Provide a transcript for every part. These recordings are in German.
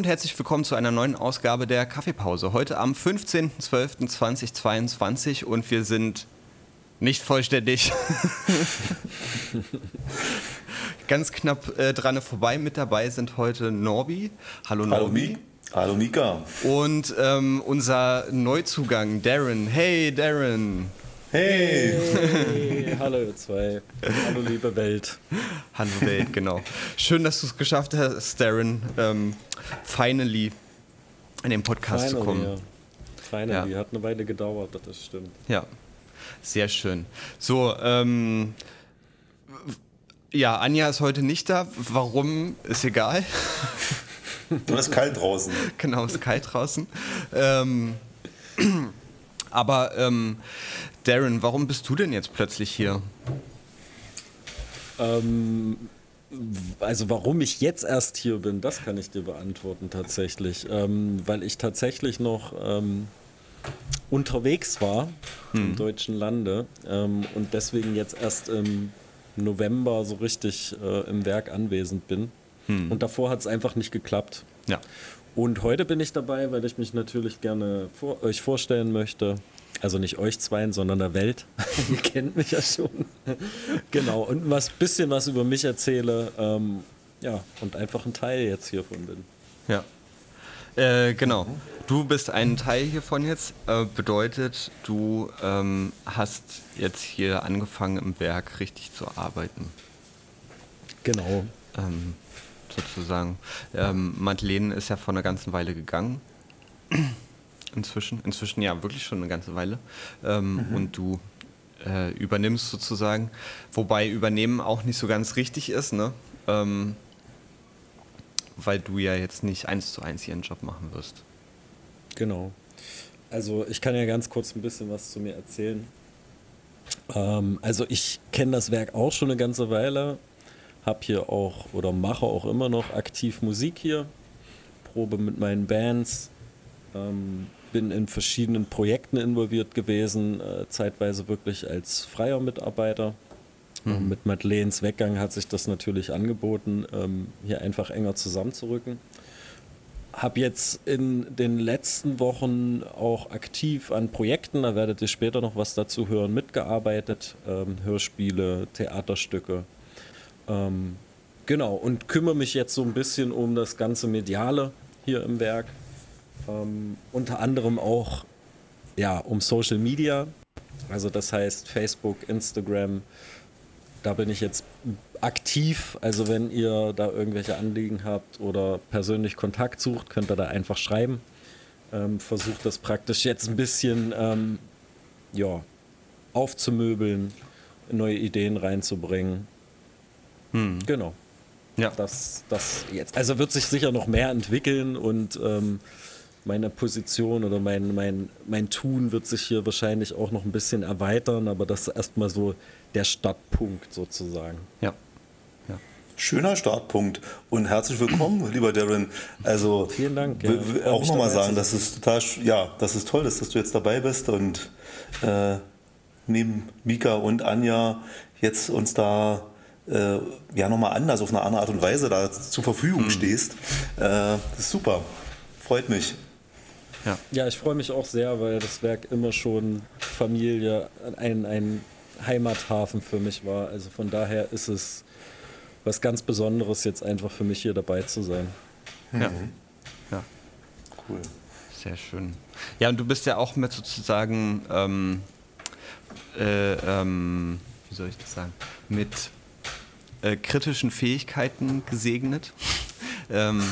Hallo und herzlich willkommen zu einer neuen Ausgabe der Kaffeepause. Heute am 15.12.2022 und wir sind nicht vollständig. Ganz knapp äh, dran vorbei. Mit dabei sind heute Norbi. Hallo Norbi. Hallo Mika. Und ähm, unser Neuzugang Darren. Hey Darren. Hey. hey. Hallo ihr zwei. Hallo liebe Welt. Hallo Welt, genau. Schön, dass du es geschafft hast, Darren, ähm, finally in den Podcast finally, zu kommen. Ja. Finally, ja. hat eine Weile gedauert, das stimmt. Ja, sehr schön. So, ähm, ja, Anja ist heute nicht da. Warum, ist egal. Und es ist kalt draußen. Genau, es ist kalt draußen. Ähm, aber ähm, Darren, warum bist du denn jetzt plötzlich hier? Ähm, also warum ich jetzt erst hier bin, das kann ich dir beantworten tatsächlich. Ähm, weil ich tatsächlich noch ähm, unterwegs war hm. im deutschen Lande ähm, und deswegen jetzt erst im November so richtig äh, im Werk anwesend bin. Hm. Und davor hat es einfach nicht geklappt. Ja. Und heute bin ich dabei, weil ich mich natürlich gerne vor, euch vorstellen möchte. Also nicht euch zweien, sondern der Welt. Ihr kennt mich ja schon. genau. Und was bisschen was über mich erzähle. Ähm, ja, und einfach ein Teil jetzt hiervon bin. Ja. Äh, genau. Du bist ein Teil hiervon jetzt. Äh, bedeutet, du ähm, hast jetzt hier angefangen im Werk richtig zu arbeiten. Genau. Ähm, sozusagen. Ähm, Madeleine ist ja vor einer ganzen Weile gegangen. Inzwischen. Inzwischen ja wirklich schon eine ganze Weile. Ähm, mhm. Und du äh, übernimmst sozusagen. Wobei übernehmen auch nicht so ganz richtig ist, ne? Ähm, weil du ja jetzt nicht eins zu eins ihren Job machen wirst. Genau. Also ich kann ja ganz kurz ein bisschen was zu mir erzählen. Ähm, also ich kenne das Werk auch schon eine ganze Weile, habe hier auch oder mache auch immer noch aktiv Musik hier, probe mit meinen Bands, ähm, bin in verschiedenen Projekten involviert gewesen, äh, zeitweise wirklich als freier Mitarbeiter. Mhm. Mit Madeleines Weggang hat sich das natürlich angeboten, ähm, hier einfach enger zusammenzurücken. Habe jetzt in den letzten Wochen auch aktiv an Projekten, da werdet ihr später noch was dazu hören, mitgearbeitet. Ähm, Hörspiele, Theaterstücke. Ähm, genau, und kümmere mich jetzt so ein bisschen um das ganze Mediale hier im Werk. Ähm, unter anderem auch ja, um Social Media. Also das heißt Facebook, Instagram, da bin ich jetzt aktiv. Also wenn ihr da irgendwelche Anliegen habt oder persönlich Kontakt sucht, könnt ihr da einfach schreiben. Ähm, versucht das praktisch jetzt ein bisschen ähm, ja, aufzumöbeln, neue Ideen reinzubringen. Hm. Genau. Ja. Das, das jetzt. Also wird sich sicher noch mehr entwickeln und ähm, meine Position oder mein, mein, mein Tun wird sich hier wahrscheinlich auch noch ein bisschen erweitern, aber das ist erstmal so der Startpunkt sozusagen. Ja. ja. Schöner Startpunkt und herzlich willkommen, lieber Darren. Also vielen Dank. Ja, auch nochmal sagen, das ist total, ja, das ist toll, dass du jetzt dabei bist und äh, neben Mika und Anja jetzt uns da äh, ja nochmal anders auf eine andere Art und Weise da zur Verfügung mhm. stehst. Äh, das ist super. Freut mich. Ja. ja, ich freue mich auch sehr, weil das Werk immer schon Familie, ein, ein Heimathafen für mich war. Also von daher ist es was ganz Besonderes, jetzt einfach für mich hier dabei zu sein. Ja. Mhm. Ja. Cool. Sehr schön. Ja, und du bist ja auch mit sozusagen, ähm, äh, ähm, wie soll ich das sagen, mit äh, kritischen Fähigkeiten gesegnet. ähm,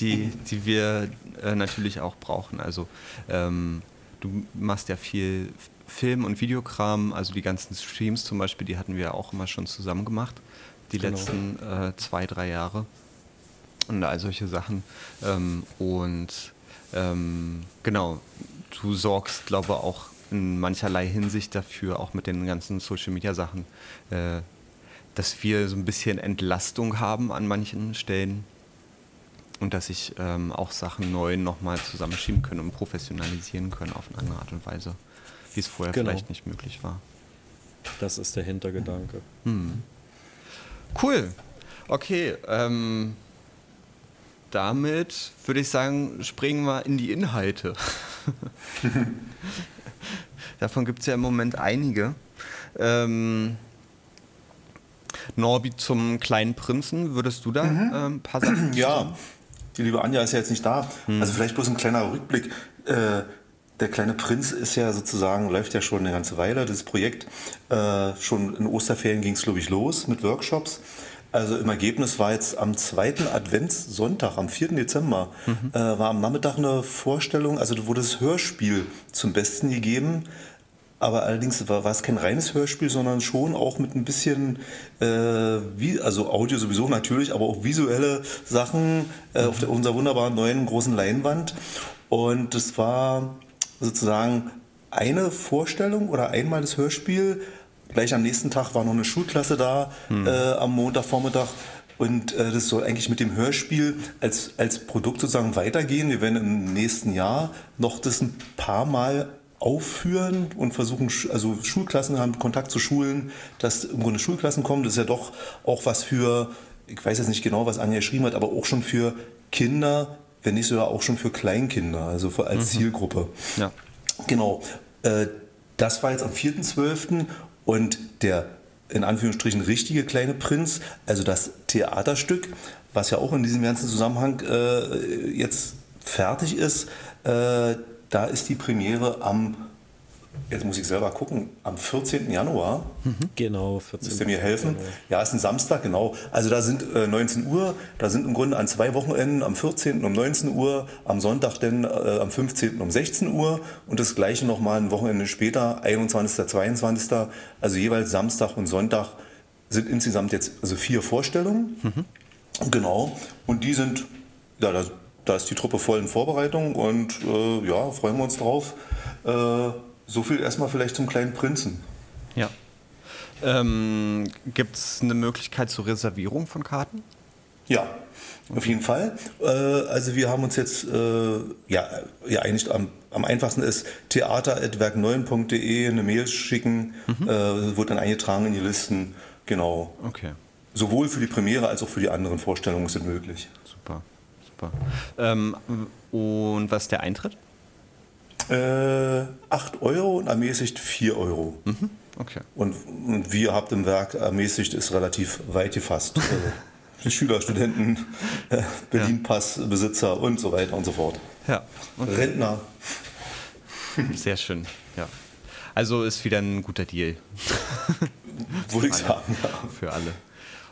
die, die wir äh, natürlich auch brauchen. Also ähm, du machst ja viel Film- und Videokram, also die ganzen Streams zum Beispiel, die hatten wir auch immer schon zusammen gemacht, die genau. letzten äh, zwei, drei Jahre. Und all solche Sachen. Ähm, und ähm, genau, du sorgst, glaube ich, auch in mancherlei Hinsicht dafür, auch mit den ganzen Social-Media-Sachen, äh, dass wir so ein bisschen Entlastung haben an manchen Stellen und dass sich ähm, auch Sachen neu nochmal zusammenschieben können und professionalisieren können auf eine andere Art und Weise, wie es vorher genau. vielleicht nicht möglich war. Das ist der Hintergedanke. Hm. Cool. Okay. Ähm, damit würde ich sagen, springen wir in die Inhalte. Davon gibt es ja im Moment einige. Ähm, Norbi zum kleinen Prinzen, würdest du da mhm. ähm, ein paar Sachen Ja, die liebe Anja ist ja jetzt nicht da. Mhm. Also vielleicht bloß ein kleiner Rückblick. Äh, der kleine Prinz ist ja sozusagen, läuft ja schon eine ganze Weile, das Projekt. Äh, schon in Osterferien ging es, glaube ich, los mit Workshops. Also im Ergebnis war jetzt am zweiten Adventssonntag, am 4. Dezember, mhm. äh, war am Nachmittag eine Vorstellung, also wurde das Hörspiel zum Besten gegeben. Aber allerdings war, war es kein reines Hörspiel, sondern schon auch mit ein bisschen, äh, wie, also Audio sowieso natürlich, aber auch visuelle Sachen äh, auf der, unserer wunderbaren neuen großen Leinwand. Und das war sozusagen eine Vorstellung oder einmal das Hörspiel Gleich am nächsten Tag war noch eine Schulklasse da, hm. äh, am Montagvormittag. Und äh, das soll eigentlich mit dem Hörspiel als, als Produkt sozusagen weitergehen. Wir werden im nächsten Jahr noch das ein paar Mal aufführen und versuchen, also Schulklassen haben Kontakt zu Schulen, dass im Grunde Schulklassen kommen. Das ist ja doch auch was für, ich weiß jetzt nicht genau, was Anja geschrieben hat, aber auch schon für Kinder, wenn nicht sogar auch schon für Kleinkinder, also für, als mhm. Zielgruppe. Ja. Genau. Äh, das war jetzt am 4.12. Und der in Anführungsstrichen richtige kleine Prinz, also das Theaterstück, was ja auch in diesem ganzen Zusammenhang äh, jetzt fertig ist, äh, da ist die Premiere am Jetzt muss ich selber gucken. Am 14. Januar. Mhm. Genau, 14. Müsst ihr mir helfen? Januar. Ja, ist ein Samstag, genau. Also da sind äh, 19 Uhr, da sind im Grunde an zwei Wochenenden, am 14. um 19 Uhr, am Sonntag dann äh, am 15. um 16 Uhr und das gleiche nochmal ein Wochenende später, 21. 22. Also jeweils Samstag und Sonntag sind insgesamt jetzt also vier Vorstellungen. Mhm. Genau. Und die sind, ja, da, da, ist die Truppe voll in Vorbereitung und äh, ja, freuen wir uns drauf. Äh, so viel erstmal vielleicht zum kleinen Prinzen. Ja. Ähm, Gibt es eine Möglichkeit zur Reservierung von Karten? Ja, auf jeden Fall. Äh, also wir haben uns jetzt äh, ja, ja eigentlich am, am einfachsten ist theater.werkneuen.de eine Mail schicken, mhm. äh, wird dann eingetragen in die Listen. Genau. Okay. Sowohl für die Premiere als auch für die anderen Vorstellungen sind möglich. Super. Ähm, und was ist der Eintritt? Äh, 8 Euro und ermäßigt 4 Euro. Mhm. Okay. Und, und wie ihr habt im Werk, ermäßigt ist relativ weit gefasst. Also Schüler, Studenten, äh, Berlin-Pass-Besitzer und so weiter und so fort. Ja. Okay. Rentner. Sehr schön, ja. Also ist wieder ein guter Deal. Würde ich sagen, ja. Für alle.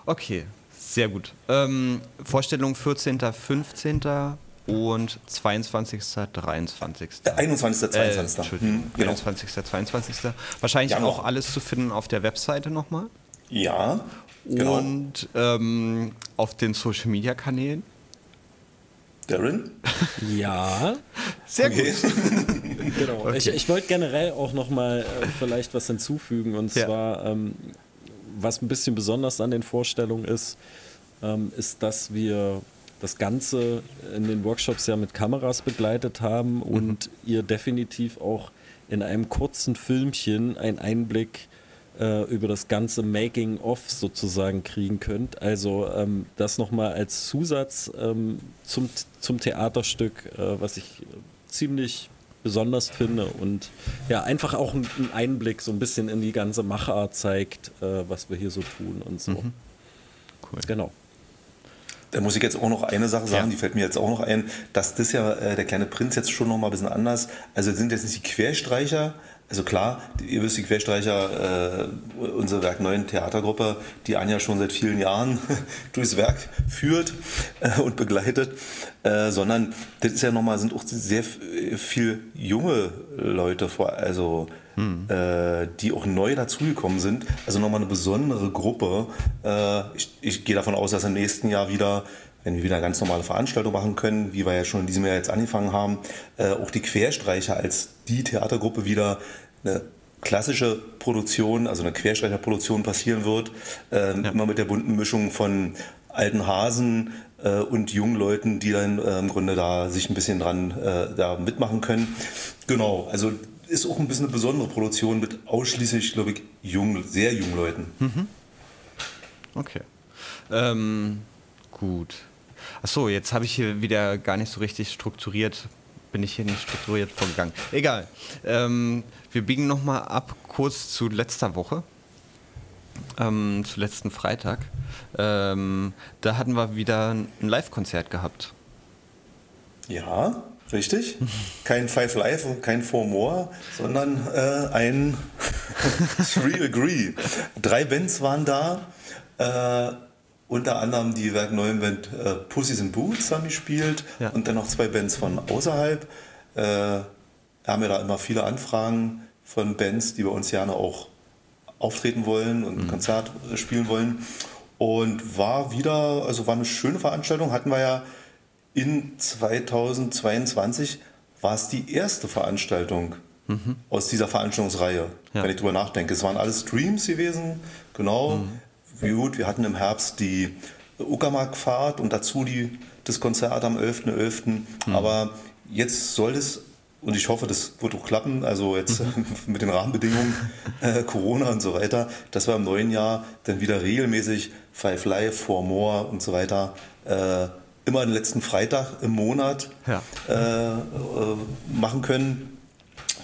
Okay, sehr gut. Ähm, Vorstellung 14., 15 und 22. 23. Äh, 21. 22. Äh, Entschuldigung, hm, genau. 21. 22. Wahrscheinlich ja, auch alles zu finden auf der Webseite nochmal. Ja. Genau. Und ähm, auf den Social Media Kanälen. Darren? Ja. Sehr okay. gut. genau. Okay. Ich, ich wollte generell auch nochmal äh, vielleicht was hinzufügen und ja. zwar, ähm, was ein bisschen besonders an den Vorstellungen ist, ähm, ist, dass wir das Ganze in den Workshops ja mit Kameras begleitet haben und mhm. ihr definitiv auch in einem kurzen Filmchen einen Einblick äh, über das ganze Making-of sozusagen kriegen könnt. Also ähm, das nochmal als Zusatz ähm, zum, zum Theaterstück, äh, was ich ziemlich besonders finde und ja, einfach auch einen Einblick so ein bisschen in die ganze Machart zeigt, äh, was wir hier so tun und so. Mhm. Cool. Genau. Da muss ich jetzt auch noch eine Sache sagen, ja. die fällt mir jetzt auch noch ein, dass das ja äh, der kleine Prinz jetzt schon noch mal ein bisschen anders. Also sind jetzt nicht die Querstreicher, also klar, ihr wisst, die Querstreicher, äh, unsere Werk 9 Theatergruppe, die Anja schon seit vielen Jahren durchs Werk führt äh, und begleitet, äh, sondern das ist ja nochmal, sind auch sehr viel junge Leute vor, also hm. äh, die auch neu dazugekommen sind. Also nochmal eine besondere Gruppe. Äh, ich, ich gehe davon aus, dass im nächsten Jahr wieder wenn wir wieder ganz normale Veranstaltungen machen können, wie wir ja schon in diesem Jahr jetzt angefangen haben, äh, auch die Querstreicher als die Theatergruppe wieder eine klassische Produktion, also eine Querstreicherproduktion passieren wird, äh, ja. immer mit der bunten Mischung von alten Hasen äh, und jungen Leuten, die dann äh, im Grunde da sich ein bisschen dran äh, da mitmachen können. Genau, also ist auch ein bisschen eine besondere Produktion mit ausschließlich, glaube ich, jungen, sehr jungen Leuten. Mhm. Okay. Ähm, gut. Achso, jetzt habe ich hier wieder gar nicht so richtig strukturiert, bin ich hier nicht strukturiert vorgegangen. Egal. Ähm, wir biegen nochmal ab, kurz zu letzter Woche. Ähm, zu letzten Freitag. Ähm, da hatten wir wieder ein Live-Konzert gehabt. Ja, richtig. Kein Five Live und kein Four More, sondern äh, ein Three Agree. Drei Bands waren da. Äh, unter anderem die Werk neuen Band äh, Pussies and Boots haben gespielt ja. und dann noch zwei Bands von außerhalb. Äh, wir haben ja da immer viele Anfragen von Bands, die bei uns gerne auch auftreten wollen und ein mhm. Konzert spielen wollen. Und war wieder, also war eine schöne Veranstaltung, hatten wir ja in 2022 war es die erste Veranstaltung mhm. aus dieser Veranstaltungsreihe, ja. wenn ich drüber nachdenke. Es waren alles Streams gewesen, genau. Mhm. Gut, wir hatten im Herbst die Uckermark-Fahrt und dazu die, das Konzert am 11.11. .11. Mhm. Aber jetzt soll es, und ich hoffe, das wird auch klappen, also jetzt mhm. mit den Rahmenbedingungen, äh, Corona und so weiter, dass wir im neuen Jahr dann wieder regelmäßig Five Live, Four More und so weiter äh, immer den letzten Freitag im Monat ja. äh, äh, machen können.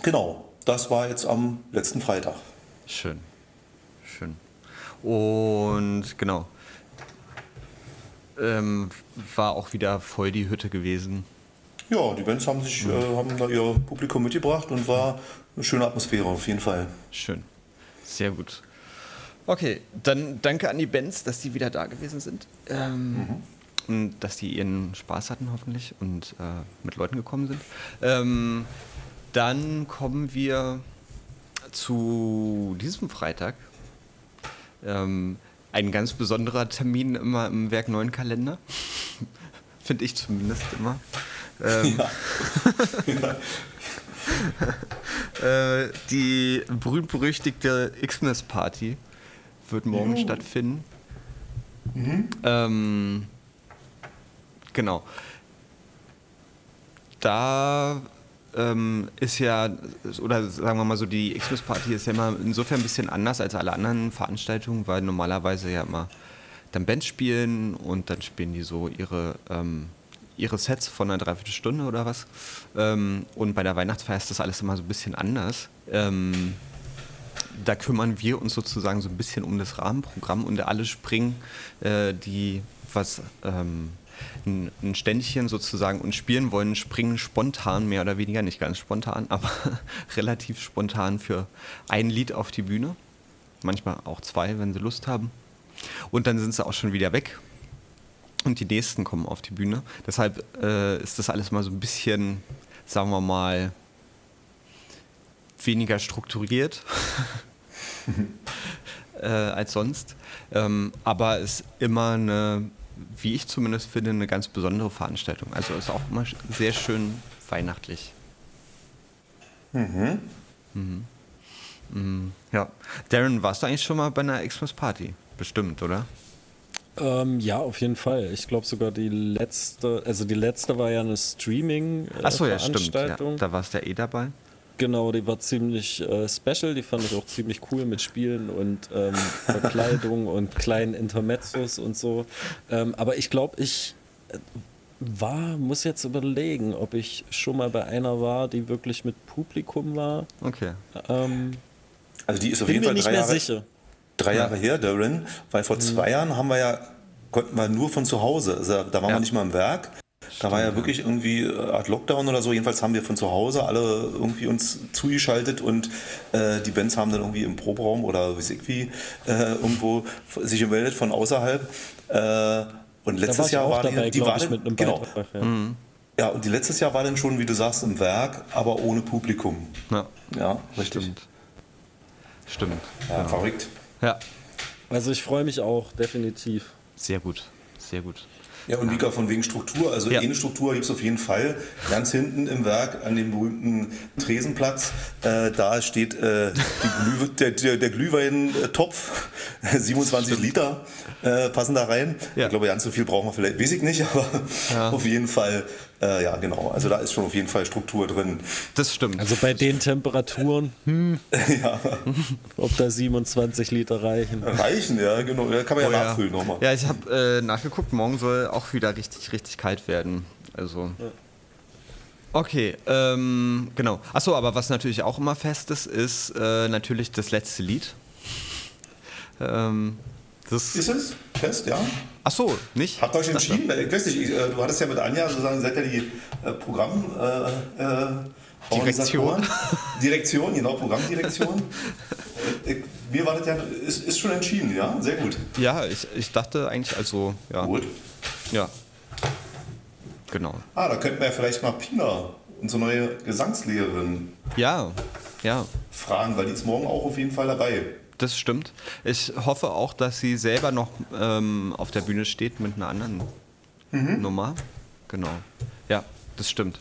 Genau, das war jetzt am letzten Freitag. Schön, schön. Und genau, ähm, war auch wieder voll die Hütte gewesen. Ja, die Bands haben sich, äh, haben da ihr Publikum mitgebracht und war eine schöne Atmosphäre auf jeden Fall. Schön, sehr gut. Okay, dann danke an die Bands, dass die wieder da gewesen sind. Ähm, mhm und dass die ihren Spaß hatten hoffentlich und äh, mit Leuten gekommen sind. Ähm, dann kommen wir zu diesem Freitag. Ähm, ein ganz besonderer Termin immer im Werk 9 Kalender. Finde ich zumindest immer. Ähm, ja. äh, die berühmt-berüchtigte Xmas-Party wird morgen Juhu. stattfinden. Mhm. Ähm, Genau. Da ähm, ist ja, oder sagen wir mal so, die Xmas-Party ist ja immer insofern ein bisschen anders als alle anderen Veranstaltungen, weil normalerweise ja immer dann Bands spielen und dann spielen die so ihre, ähm, ihre Sets von einer Dreiviertelstunde oder was. Ähm, und bei der Weihnachtsfeier ist das alles immer so ein bisschen anders. Ähm, da kümmern wir uns sozusagen so ein bisschen um das Rahmenprogramm und alle springen, äh, die was ähm, ein, ein Ständchen sozusagen und spielen wollen, springen spontan, mehr oder weniger, nicht ganz spontan, aber relativ spontan für ein Lied auf die Bühne. Manchmal auch zwei, wenn sie Lust haben. Und dann sind sie auch schon wieder weg. Und die nächsten kommen auf die Bühne. Deshalb äh, ist das alles mal so ein bisschen, sagen wir mal, weniger strukturiert äh, als sonst. Ähm, aber es ist immer eine wie ich zumindest finde, eine ganz besondere Veranstaltung. Also ist auch immer sehr schön weihnachtlich. Mhm. Mhm. Mhm. Ja. Darren, warst du eigentlich schon mal bei einer Xmas Party? Bestimmt, oder? Ähm, ja, auf jeden Fall. Ich glaube sogar die letzte, also die letzte war ja eine Streaming-Veranstaltung. Äh, Achso, ja, stimmt. Ja. Da warst du ja eh dabei. Genau, die war ziemlich äh, special, die fand ich auch ziemlich cool mit Spielen und ähm, Verkleidung und kleinen Intermezzos und so. Ähm, aber ich glaube, ich äh, war, muss jetzt überlegen, ob ich schon mal bei einer war, die wirklich mit Publikum war. Okay. Ähm, also die ist auf jeden Fall drei Jahre, sicher. drei Jahre her, Darren, weil vor mhm. zwei Jahren haben wir ja konnten wir nur von zu Hause, also da waren ja. wir nicht mal im Werk. Da war ja wirklich irgendwie äh, Art Lockdown oder so. Jedenfalls haben wir von zu Hause alle irgendwie uns zugeschaltet und äh, die Bands haben dann irgendwie im Proberaum oder wie ich wie äh, irgendwo sich gemeldet von außerhalb. Äh, und letztes Jahr war dabei, die, die war dann, mit genau. Beitrag, ja. Mhm. ja. und die letztes Jahr war dann schon, wie du sagst, im Werk, aber ohne Publikum. Ja, ja richtig. Stimmt. Stimmt. Ja, ja. verrückt. Ja. Also ich freue mich auch, definitiv. Sehr gut, sehr gut. Ja, und Mika, von wegen Struktur. Also ja. eine Struktur gibt es auf jeden Fall. Ganz hinten im Werk an dem berühmten Tresenplatz, äh, da steht äh, Glüh, der, der, der Glühwein-Topf. 27 Stimmt. Liter äh, passen da rein. Ja. Ich glaube, ganz so viel brauchen wir vielleicht, weiß ich nicht, aber ja. auf jeden Fall Äh, ja, genau. Also da ist schon auf jeden Fall Struktur drin. Das stimmt. Also bei den Temperaturen, hm, ja. ob da 27 Liter reichen. Reichen, ja, genau. Da kann man oh, ja nachfüllen ja. nochmal. Ja, ich habe äh, nachgeguckt, morgen soll auch wieder richtig, richtig kalt werden. Also. Ja. Okay, ähm, genau. Achso, aber was natürlich auch immer fest ist, ist äh, natürlich das letzte Lied. Ähm, das ist es? Fest, ja? Ach so, nicht? Habt ihr euch entschieden? Ich weiß nicht, ich, äh, du hattest ja mit Anja sozusagen, seid ja die äh, Programm... Äh, äh Direktion. Direktion, genau, Programmdirektion. Äh, mir war das ja, ist, ist schon entschieden, ja? Sehr gut. Ja, ich, ich dachte eigentlich, also, ja. Gut. Ja. Genau. Ah, da könnten wir ja vielleicht mal Pina, unsere neue Gesangslehrerin, ja, ja. fragen, weil die ist morgen auch auf jeden Fall dabei das stimmt. Ich hoffe auch, dass sie selber noch ähm, auf der Bühne steht mit einer anderen mhm. Nummer. Genau. Ja, das stimmt.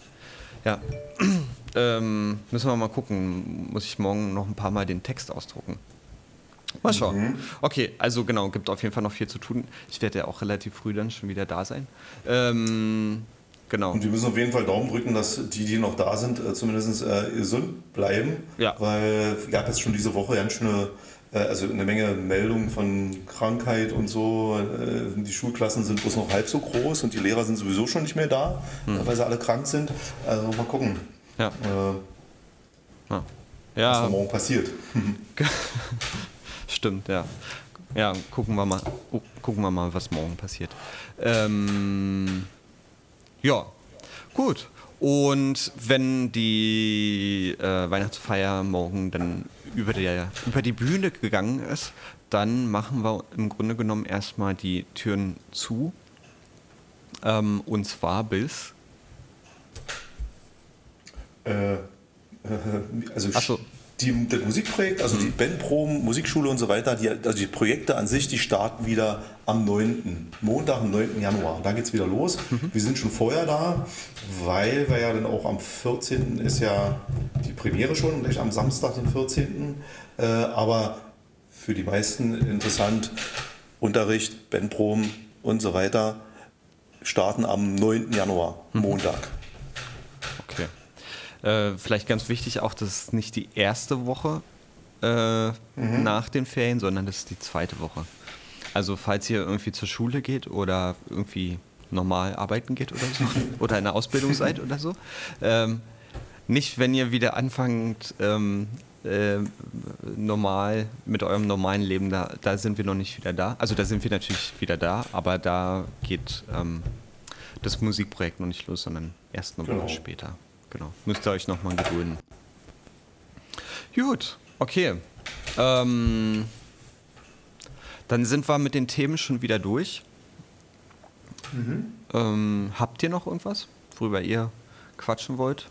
Ja. ähm, müssen wir mal gucken. Muss ich morgen noch ein paar Mal den Text ausdrucken. Mal schauen. Mhm. Okay, also genau, gibt auf jeden Fall noch viel zu tun. Ich werde ja auch relativ früh dann schon wieder da sein. Ähm, genau. Und wir müssen auf jeden Fall Daumen drücken, dass die, die noch da sind, äh, zumindest äh, gesund bleiben. Ja. Weil es gab jetzt schon diese Woche ganz schöne also eine Menge Meldungen von Krankheit und so. Äh, die Schulklassen sind bloß noch halb so groß und die Lehrer sind sowieso schon nicht mehr da, hm. weil sie alle krank sind. Also mal gucken. Ja. Äh, ja. Was morgen passiert. Stimmt, ja. Ja, gucken wir mal, gucken wir mal, was morgen passiert. Ähm, ja, gut. Und wenn die äh, Weihnachtsfeier morgen dann über, der, über die Bühne gegangen ist, dann machen wir im Grunde genommen erstmal die Türen zu. Ähm, und zwar bis. Äh, äh also so die, das Musikprojekt, also mhm. die Bandproben, Musikschule und so weiter, die, also die Projekte an sich, die starten wieder am 9. Montag, am 9. Januar. Da geht es wieder los. Mhm. Wir sind schon vorher da, weil wir ja dann auch am 14. ist ja die Premiere schon, nicht am Samstag, den 14. Äh, aber für die meisten interessant, Unterricht, Bandproben und so weiter starten am 9. Januar, mhm. Montag. Okay. Äh, vielleicht ganz wichtig auch, das ist nicht die erste Woche äh, mhm. nach den Ferien, sondern das ist die zweite Woche. Also falls ihr irgendwie zur Schule geht oder irgendwie normal arbeiten geht oder so oder in der Ausbildung seid oder so, ähm, nicht wenn ihr wieder anfangt ähm, äh, normal mit eurem normalen Leben, da, da sind wir noch nicht wieder da. Also da sind wir natürlich wieder da, aber da geht ähm, das Musikprojekt noch nicht los, sondern erst eine Woche genau. später. Genau. Müsst ihr euch nochmal gedulden. Gut, okay. Ähm, dann sind wir mit den Themen schon wieder durch. Mhm. Ähm, habt ihr noch irgendwas, worüber ihr quatschen wollt?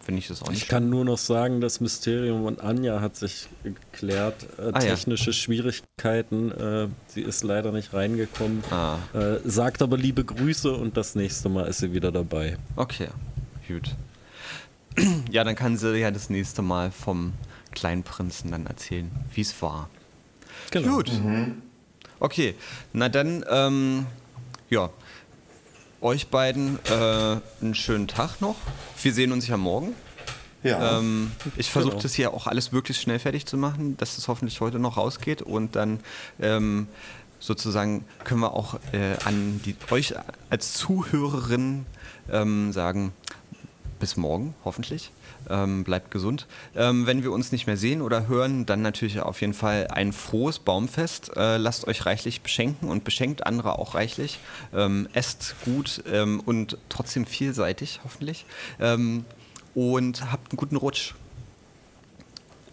Finde ich das auch nicht. Ich kann nur noch sagen, das Mysterium und Anja hat sich geklärt. Äh, ah, technische ja. Schwierigkeiten. Äh, sie ist leider nicht reingekommen. Ah. Äh, sagt aber liebe Grüße und das nächste Mal ist sie wieder dabei. Okay, gut. Ja, dann kann sie ja das nächste Mal vom kleinen Prinzen dann erzählen, wie es war. Genau. Gut. Mhm. Okay, na dann, ähm, ja, euch beiden äh, einen schönen Tag noch. Wir sehen uns ja morgen. Ja. Ähm, ich versuche genau. das hier auch alles möglichst schnell fertig zu machen, dass das hoffentlich heute noch rausgeht und dann ähm, sozusagen können wir auch äh, an die, euch als Zuhörerin ähm, sagen, bis morgen, hoffentlich. Ähm, bleibt gesund. Ähm, wenn wir uns nicht mehr sehen oder hören, dann natürlich auf jeden Fall ein frohes Baumfest. Äh, lasst euch reichlich beschenken und beschenkt andere auch reichlich. Ähm, esst gut ähm, und trotzdem vielseitig, hoffentlich. Ähm, und habt einen guten Rutsch.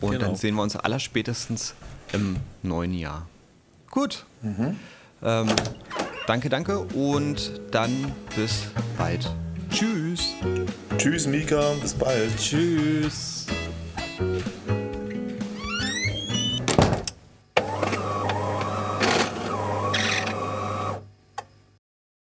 Und genau. dann sehen wir uns allerspätestens im neuen Jahr. Gut. Mhm. Ähm, danke, danke und dann bis bald. Tschüss. Tschüss, Mika. Bis bald. Tschüss.